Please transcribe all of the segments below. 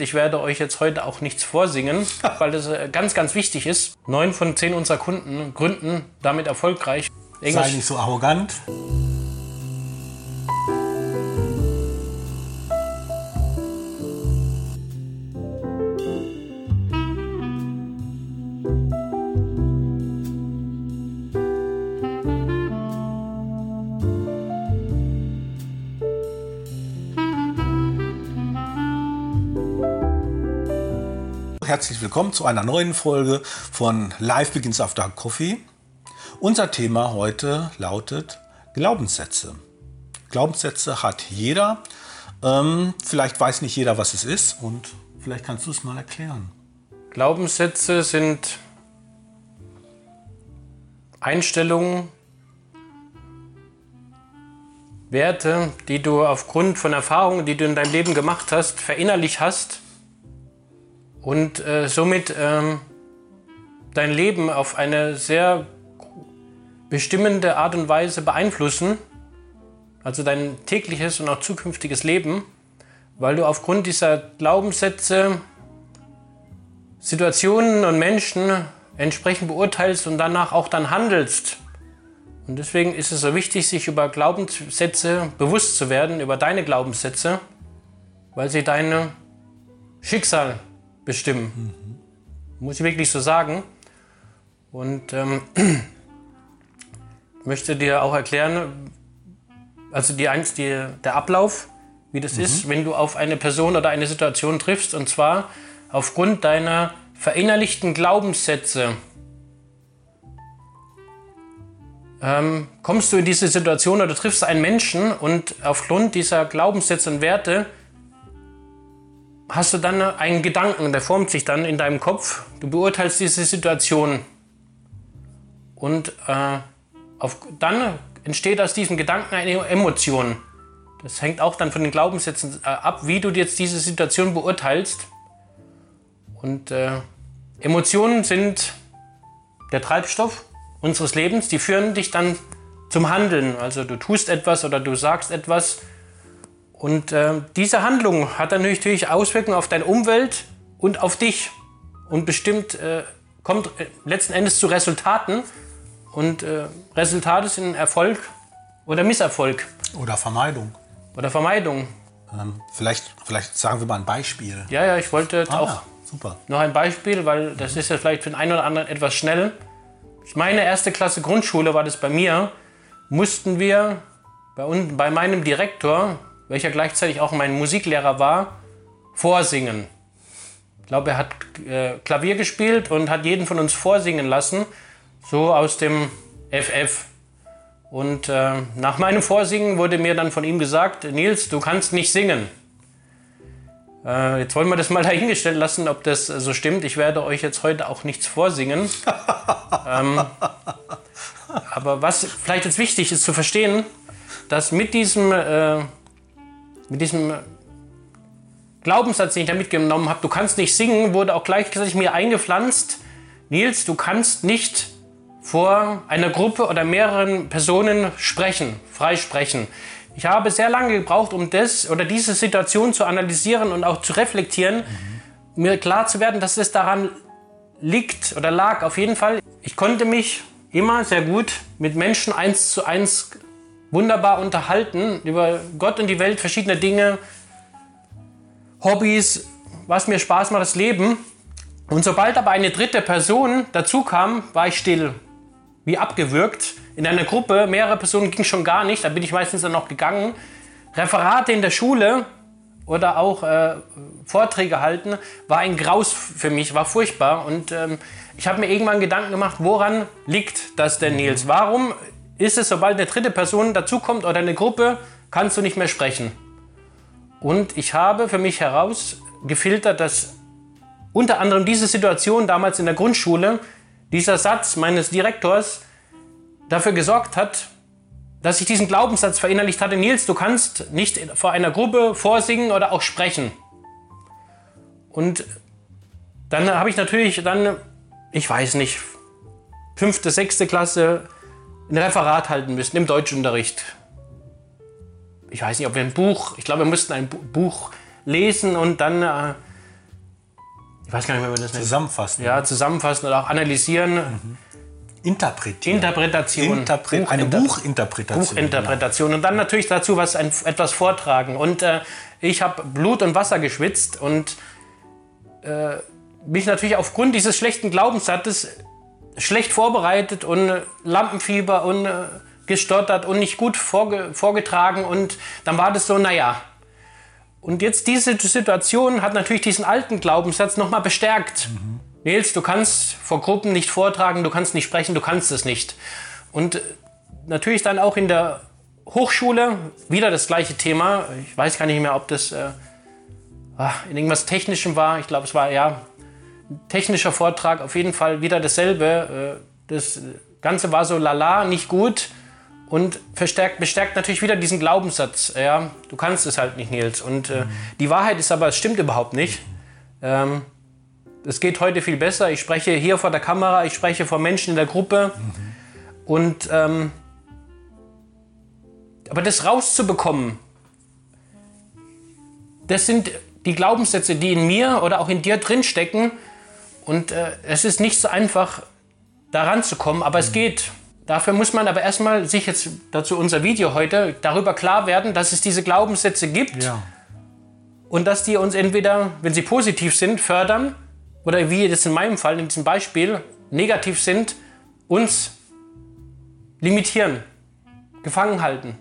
Ich werde euch jetzt heute auch nichts vorsingen, weil das äh, ganz, ganz wichtig ist. Neun von zehn unserer Kunden gründen damit erfolgreich. Sei nicht so arrogant. Herzlich willkommen zu einer neuen Folge von Live Begins After Coffee. Unser Thema heute lautet Glaubenssätze. Glaubenssätze hat jeder. Ähm, vielleicht weiß nicht jeder, was es ist und vielleicht kannst du es mal erklären. Glaubenssätze sind Einstellungen, Werte, die du aufgrund von Erfahrungen, die du in deinem Leben gemacht hast, verinnerlicht hast und äh, somit ähm, dein Leben auf eine sehr bestimmende Art und Weise beeinflussen, also dein tägliches und auch zukünftiges Leben, weil du aufgrund dieser Glaubenssätze Situationen und Menschen entsprechend beurteilst und danach auch dann handelst. Und deswegen ist es so wichtig, sich über Glaubenssätze bewusst zu werden, über deine Glaubenssätze, weil sie dein Schicksal bestimmen. Mhm. Muss ich wirklich so sagen. Und ähm, möchte dir auch erklären, also die, die, der Ablauf, wie das mhm. ist, wenn du auf eine Person oder eine Situation triffst. Und zwar aufgrund deiner verinnerlichten Glaubenssätze. Ähm, kommst du in diese Situation oder triffst einen Menschen und aufgrund dieser Glaubenssätze und Werte hast du dann einen Gedanken, der formt sich dann in deinem Kopf. Du beurteilst diese Situation und äh, auf, dann entsteht aus diesem Gedanken eine Emotion. Das hängt auch dann von den Glaubenssätzen äh, ab, wie du jetzt diese Situation beurteilst. Und äh, Emotionen sind der Treibstoff unseres Lebens, die führen dich dann zum Handeln. Also du tust etwas oder du sagst etwas und äh, diese Handlung hat dann natürlich Auswirkungen auf deine Umwelt und auf dich und bestimmt äh, kommt äh, letzten Endes zu Resultaten und äh, Resultate sind Erfolg oder Misserfolg. Oder Vermeidung. Oder Vermeidung. Ähm, vielleicht, vielleicht sagen wir mal ein Beispiel. Ja, ja, ich wollte ah, auch super. noch ein Beispiel, weil das ist ja vielleicht für den einen oder anderen etwas schnell. Meine erste Klasse Grundschule war das bei mir. Mussten wir bei, bei meinem Direktor welcher gleichzeitig auch mein Musiklehrer war, vorsingen. Ich glaube, er hat äh, Klavier gespielt und hat jeden von uns vorsingen lassen, so aus dem FF. Und äh, nach meinem Vorsingen wurde mir dann von ihm gesagt, Nils, du kannst nicht singen. Äh, jetzt wollen wir das mal dahingestellt lassen, ob das so stimmt. Ich werde euch jetzt heute auch nichts vorsingen. ähm, aber was vielleicht jetzt wichtig ist zu verstehen, dass mit diesem äh, mit diesem Glaubenssatz, den ich da mitgenommen habe, du kannst nicht singen, wurde auch gleichzeitig mir eingepflanzt, Nils, du kannst nicht vor einer Gruppe oder mehreren Personen sprechen, frei sprechen. Ich habe sehr lange gebraucht, um das oder diese Situation zu analysieren und auch zu reflektieren, mhm. mir klar zu werden, dass es daran liegt oder lag. Auf jeden Fall, ich konnte mich immer sehr gut mit Menschen eins zu eins wunderbar unterhalten über Gott und die Welt, verschiedene Dinge, Hobbys, was mir Spaß macht, das Leben. Und sobald aber eine dritte Person dazu kam, war ich still, wie abgewürgt. In einer Gruppe, mehrere Personen ging schon gar nicht, da bin ich meistens dann noch gegangen. Referate in der Schule oder auch äh, Vorträge halten, war ein Graus für mich, war furchtbar. Und ähm, ich habe mir irgendwann Gedanken gemacht, woran liegt das denn, Nils? Warum ist es, sobald eine dritte Person dazukommt oder eine Gruppe, kannst du nicht mehr sprechen. Und ich habe für mich herausgefiltert, dass unter anderem diese Situation damals in der Grundschule, dieser Satz meines Direktors dafür gesorgt hat, dass ich diesen Glaubenssatz verinnerlicht hatte, Nils, du kannst nicht vor einer Gruppe vorsingen oder auch sprechen. Und dann habe ich natürlich dann, ich weiß nicht, fünfte, sechste Klasse ein Referat halten müssen im Deutschunterricht. Ich weiß nicht, ob wir ein Buch, ich glaube, wir mussten ein Buch lesen und dann äh, ich weiß gar nicht, wie man das nennt. Zusammenfassen. Ja, zusammenfassen oder auch analysieren. Mhm. Interpretieren. Interpretation. Interpre eine Buchinterpretation. Buchinterpretation. Genau. Und dann natürlich dazu was ein, etwas vortragen. Und äh, ich habe Blut und Wasser geschwitzt und äh, mich natürlich aufgrund dieses schlechten Glaubenssatzes schlecht vorbereitet und Lampenfieber und äh, gestottert und nicht gut vorge vorgetragen. Und dann war das so, naja. Und jetzt diese Situation hat natürlich diesen alten Glaubenssatz nochmal bestärkt. Mhm. Nils, du kannst vor Gruppen nicht vortragen, du kannst nicht sprechen, du kannst es nicht. Und äh, natürlich dann auch in der Hochschule wieder das gleiche Thema. Ich weiß gar nicht mehr, ob das äh, in irgendwas Technischem war. Ich glaube, es war ja technischer Vortrag. Auf jeden Fall wieder dasselbe. Äh, das Ganze war so lala, nicht gut und verstärkt, bestärkt natürlich wieder diesen Glaubenssatz. Ja, du kannst es halt nicht, Nils. Und äh, die Wahrheit ist aber, es stimmt überhaupt nicht. Ähm, es geht heute viel besser. Ich spreche hier vor der Kamera, ich spreche vor Menschen in der Gruppe. Mhm. Und ähm, aber das rauszubekommen, das sind die Glaubenssätze, die in mir oder auch in dir drinstecken. Und äh, es ist nicht so einfach, daran zu kommen, aber mhm. es geht. Dafür muss man aber erstmal sich jetzt dazu unser Video heute darüber klar werden, dass es diese Glaubenssätze gibt ja. und dass die uns entweder, wenn sie positiv sind, fördern oder wie das in meinem Fall, in diesem Beispiel, negativ sind, uns limitieren, gefangen halten.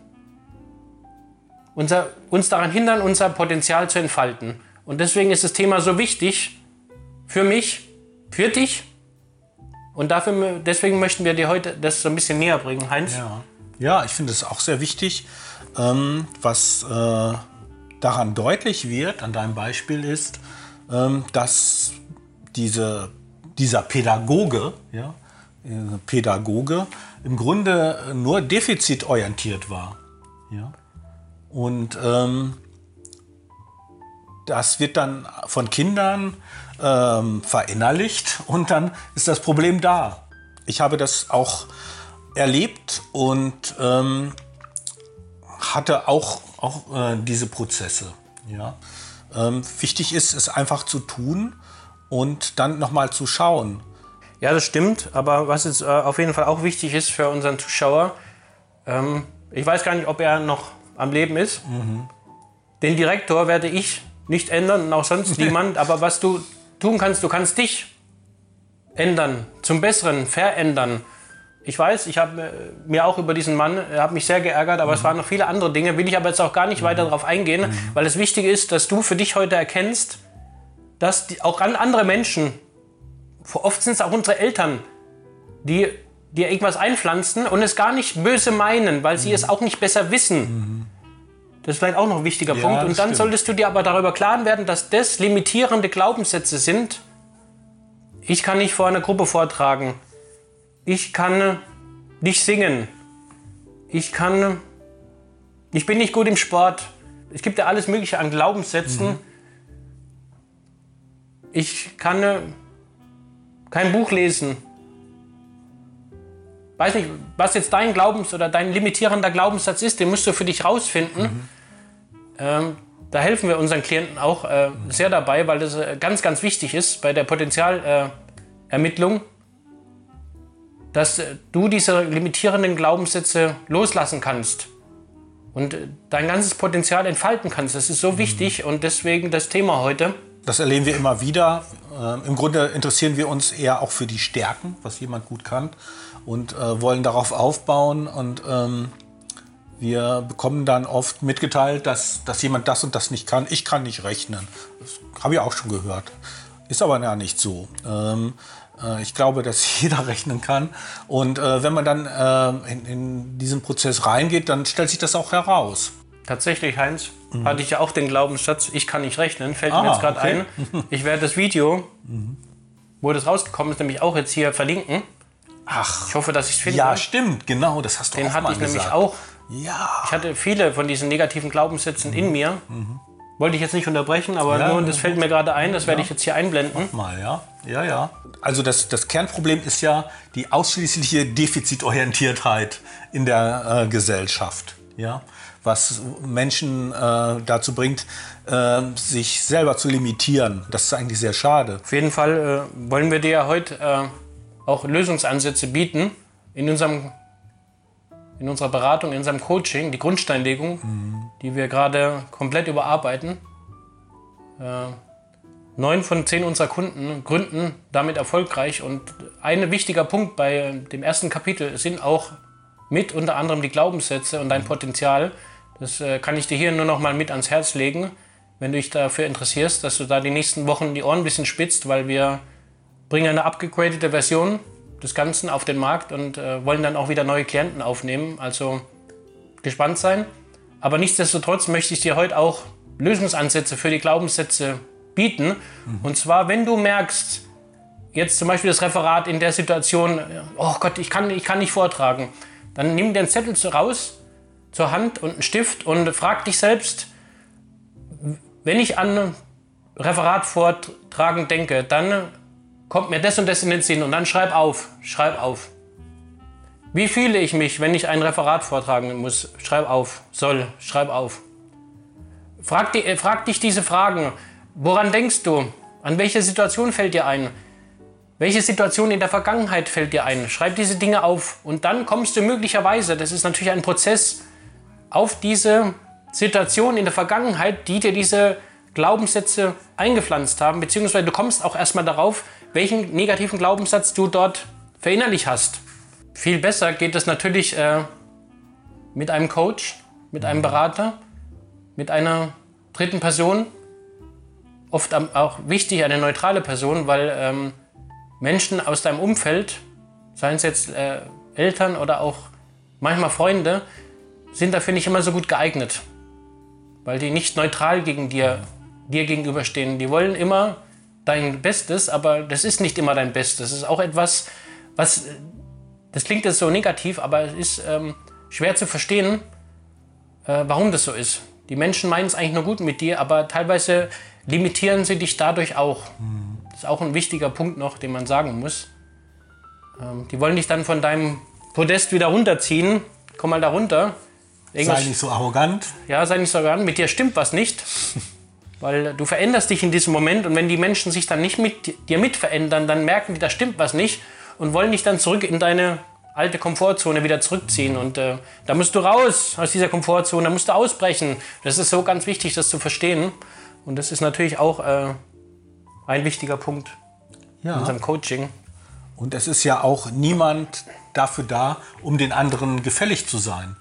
Unser, uns daran hindern, unser Potenzial zu entfalten. Und deswegen ist das Thema so wichtig für mich, für dich. Und dafür, deswegen möchten wir dir heute das so ein bisschen näher bringen, Heinz. Ja, ja ich finde es auch sehr wichtig. Ähm, was äh, daran deutlich wird, an deinem Beispiel ist, ähm, dass diese, dieser Pädagoge, ja, äh, Pädagoge im Grunde nur defizitorientiert war. Ja? Und ähm, das wird dann von Kindern ähm, verinnerlicht und dann ist das Problem da. Ich habe das auch erlebt und ähm, hatte auch, auch äh, diese Prozesse. Ja? Ähm, wichtig ist es einfach zu tun und dann nochmal zu schauen. Ja, das stimmt. Aber was jetzt äh, auf jeden Fall auch wichtig ist für unseren Zuschauer, ähm, ich weiß gar nicht, ob er noch am Leben ist. Mhm. Den Direktor werde ich nicht ändern und auch sonst niemand. Aber was du tun kannst, du kannst dich ändern, zum Besseren, verändern. Ich weiß, ich habe äh, mir auch über diesen Mann, er hat mich sehr geärgert, aber mhm. es waren noch viele andere Dinge, will ich aber jetzt auch gar nicht mhm. weiter darauf eingehen, mhm. weil es wichtig ist, dass du für dich heute erkennst, dass die, auch andere Menschen, oft sind es auch unsere Eltern, die dir irgendwas einpflanzen und es gar nicht böse meinen, weil sie mhm. es auch nicht besser wissen. Das ist vielleicht auch noch ein wichtiger ja, Punkt. Und dann stimmt. solltest du dir aber darüber klar werden, dass das limitierende Glaubenssätze sind. Ich kann nicht vor einer Gruppe vortragen. Ich kann nicht singen. Ich kann. Ich bin nicht gut im Sport. Es gibt ja alles Mögliche an Glaubenssätzen. Mhm. Ich kann kein Buch lesen. Weiß nicht, was jetzt dein Glaubens- oder dein limitierender Glaubenssatz ist, den musst du für dich rausfinden. Mhm. Ähm, da helfen wir unseren Klienten auch äh, sehr dabei, weil das äh, ganz, ganz wichtig ist bei der Potenzialermittlung, äh, dass äh, du diese limitierenden Glaubenssätze loslassen kannst und äh, dein ganzes Potenzial entfalten kannst. Das ist so mhm. wichtig und deswegen das Thema heute. Das erleben wir immer wieder. Ähm, Im Grunde interessieren wir uns eher auch für die Stärken, was jemand gut kann und äh, wollen darauf aufbauen. Und ähm, wir bekommen dann oft mitgeteilt, dass, dass jemand das und das nicht kann. Ich kann nicht rechnen. Das habe ich auch schon gehört. Ist aber ja nicht so. Ähm, äh, ich glaube, dass jeder rechnen kann. Und äh, wenn man dann äh, in, in diesen Prozess reingeht, dann stellt sich das auch heraus. Tatsächlich, Heinz, mhm. hatte ich ja auch den Glaubenssatz, ich kann nicht rechnen. Fällt ah, mir jetzt gerade okay. ein. Ich werde das Video, mhm. wo das rausgekommen ist, nämlich auch jetzt hier verlinken. Ach. Ich hoffe, dass ich es finde. Ja, stimmt, genau, das hast du den auch hatte mal ich nämlich auch. Ja. Ich hatte viele von diesen negativen Glaubenssätzen mhm. in mir. Mhm. Wollte ich jetzt nicht unterbrechen, aber ja, nur, das fällt mir gerade ein, das werde ich jetzt hier einblenden. Mach mal, ja. Ja, ja. Also das, das Kernproblem ist ja die ausschließliche Defizitorientiertheit in der äh, Gesellschaft. Ja was Menschen äh, dazu bringt, äh, sich selber zu limitieren. Das ist eigentlich sehr schade. Auf jeden Fall äh, wollen wir dir ja heute äh, auch Lösungsansätze bieten in, unserem, in unserer Beratung, in unserem Coaching, die Grundsteinlegung, mhm. die wir gerade komplett überarbeiten. Äh, neun von zehn unserer Kunden gründen damit erfolgreich. Und ein wichtiger Punkt bei dem ersten Kapitel sind auch mit unter anderem die Glaubenssätze und dein Potenzial. Das äh, kann ich dir hier nur noch mal mit ans Herz legen, wenn du dich dafür interessierst, dass du da die nächsten Wochen die Ohren ein bisschen spitzt, weil wir bringen eine abgegradete Version des Ganzen auf den Markt und äh, wollen dann auch wieder neue Klienten aufnehmen. Also gespannt sein. Aber nichtsdestotrotz möchte ich dir heute auch Lösungsansätze für die Glaubenssätze bieten. Mhm. Und zwar, wenn du merkst, jetzt zum Beispiel das Referat in der Situation, oh Gott, ich kann, ich kann nicht vortragen, dann nimm dir einen Zettel raus zur Hand und einen Stift und frag dich selbst, wenn ich an Referat vortragen denke, dann kommt mir das und das in den Sinn und dann schreib auf, schreib auf. Wie fühle ich mich, wenn ich ein Referat vortragen muss? Schreib auf, soll, schreib auf. Frag, die, frag dich diese Fragen. Woran denkst du? An welche Situation fällt dir ein? Welche Situation in der Vergangenheit fällt dir ein? Schreib diese Dinge auf und dann kommst du möglicherweise, das ist natürlich ein Prozess, auf diese Situation in der Vergangenheit, die dir diese Glaubenssätze eingepflanzt haben, beziehungsweise du kommst auch erstmal darauf, welchen negativen Glaubenssatz du dort verinnerlich hast. Viel besser geht es natürlich äh, mit einem Coach, mit einem Berater, mit einer dritten Person, oft auch wichtig eine neutrale Person, weil ähm, Menschen aus deinem Umfeld, seien es jetzt äh, Eltern oder auch manchmal Freunde, sind dafür nicht immer so gut geeignet, weil die nicht neutral gegen dir, dir gegenüberstehen. Die wollen immer dein Bestes, aber das ist nicht immer dein Bestes. Das ist auch etwas, was, das klingt jetzt so negativ, aber es ist ähm, schwer zu verstehen, äh, warum das so ist. Die Menschen meinen es eigentlich nur gut mit dir, aber teilweise limitieren sie dich dadurch auch. Mhm. Das ist auch ein wichtiger Punkt noch, den man sagen muss. Ähm, die wollen dich dann von deinem Podest wieder runterziehen. Komm mal da runter. Irgendwas, sei nicht so arrogant. Ja, sei nicht so arrogant. Mit dir stimmt was nicht. Weil du veränderst dich in diesem Moment und wenn die Menschen sich dann nicht mit dir mit verändern, dann merken die, da stimmt was nicht und wollen dich dann zurück in deine alte Komfortzone wieder zurückziehen. Und äh, da musst du raus aus dieser Komfortzone, da musst du ausbrechen. Das ist so ganz wichtig, das zu verstehen. Und das ist natürlich auch äh, ein wichtiger Punkt ja. in unserem Coaching. Und es ist ja auch niemand dafür da, um den anderen gefällig zu sein.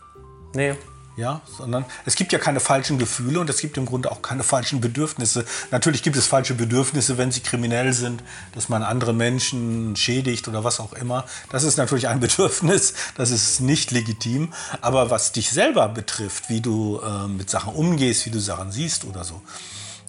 Nee. Ja, sondern es gibt ja keine falschen Gefühle und es gibt im Grunde auch keine falschen Bedürfnisse. Natürlich gibt es falsche Bedürfnisse, wenn sie kriminell sind, dass man andere Menschen schädigt oder was auch immer. Das ist natürlich ein Bedürfnis, das ist nicht legitim. Aber was dich selber betrifft, wie du äh, mit Sachen umgehst, wie du Sachen siehst oder so,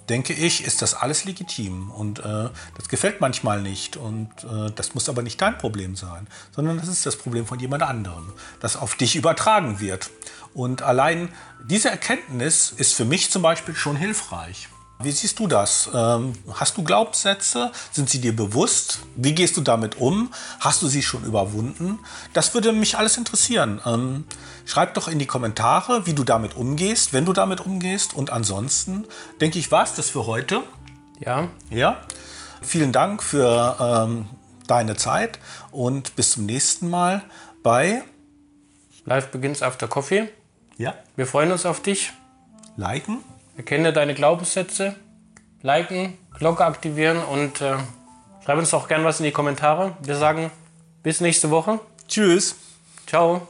denke ich, ist das alles legitim. Und äh, das gefällt manchmal nicht. Und äh, das muss aber nicht dein Problem sein, sondern das ist das Problem von jemand anderem, das auf dich übertragen wird. Und allein diese Erkenntnis ist für mich zum Beispiel schon hilfreich. Wie siehst du das? Ähm, hast du Glaubenssätze? Sind sie dir bewusst? Wie gehst du damit um? Hast du sie schon überwunden? Das würde mich alles interessieren. Ähm, schreib doch in die Kommentare, wie du damit umgehst, wenn du damit umgehst. Und ansonsten denke ich, war es das für heute. Ja. Ja. Vielen Dank für ähm, deine Zeit und bis zum nächsten Mal bei Live begins after Coffee. Ja. Wir freuen uns auf dich. Liken. Erkenne deine Glaubenssätze, liken, Glocke aktivieren und äh, schreib uns auch gern was in die Kommentare. Wir sagen bis nächste Woche. Tschüss. Ciao.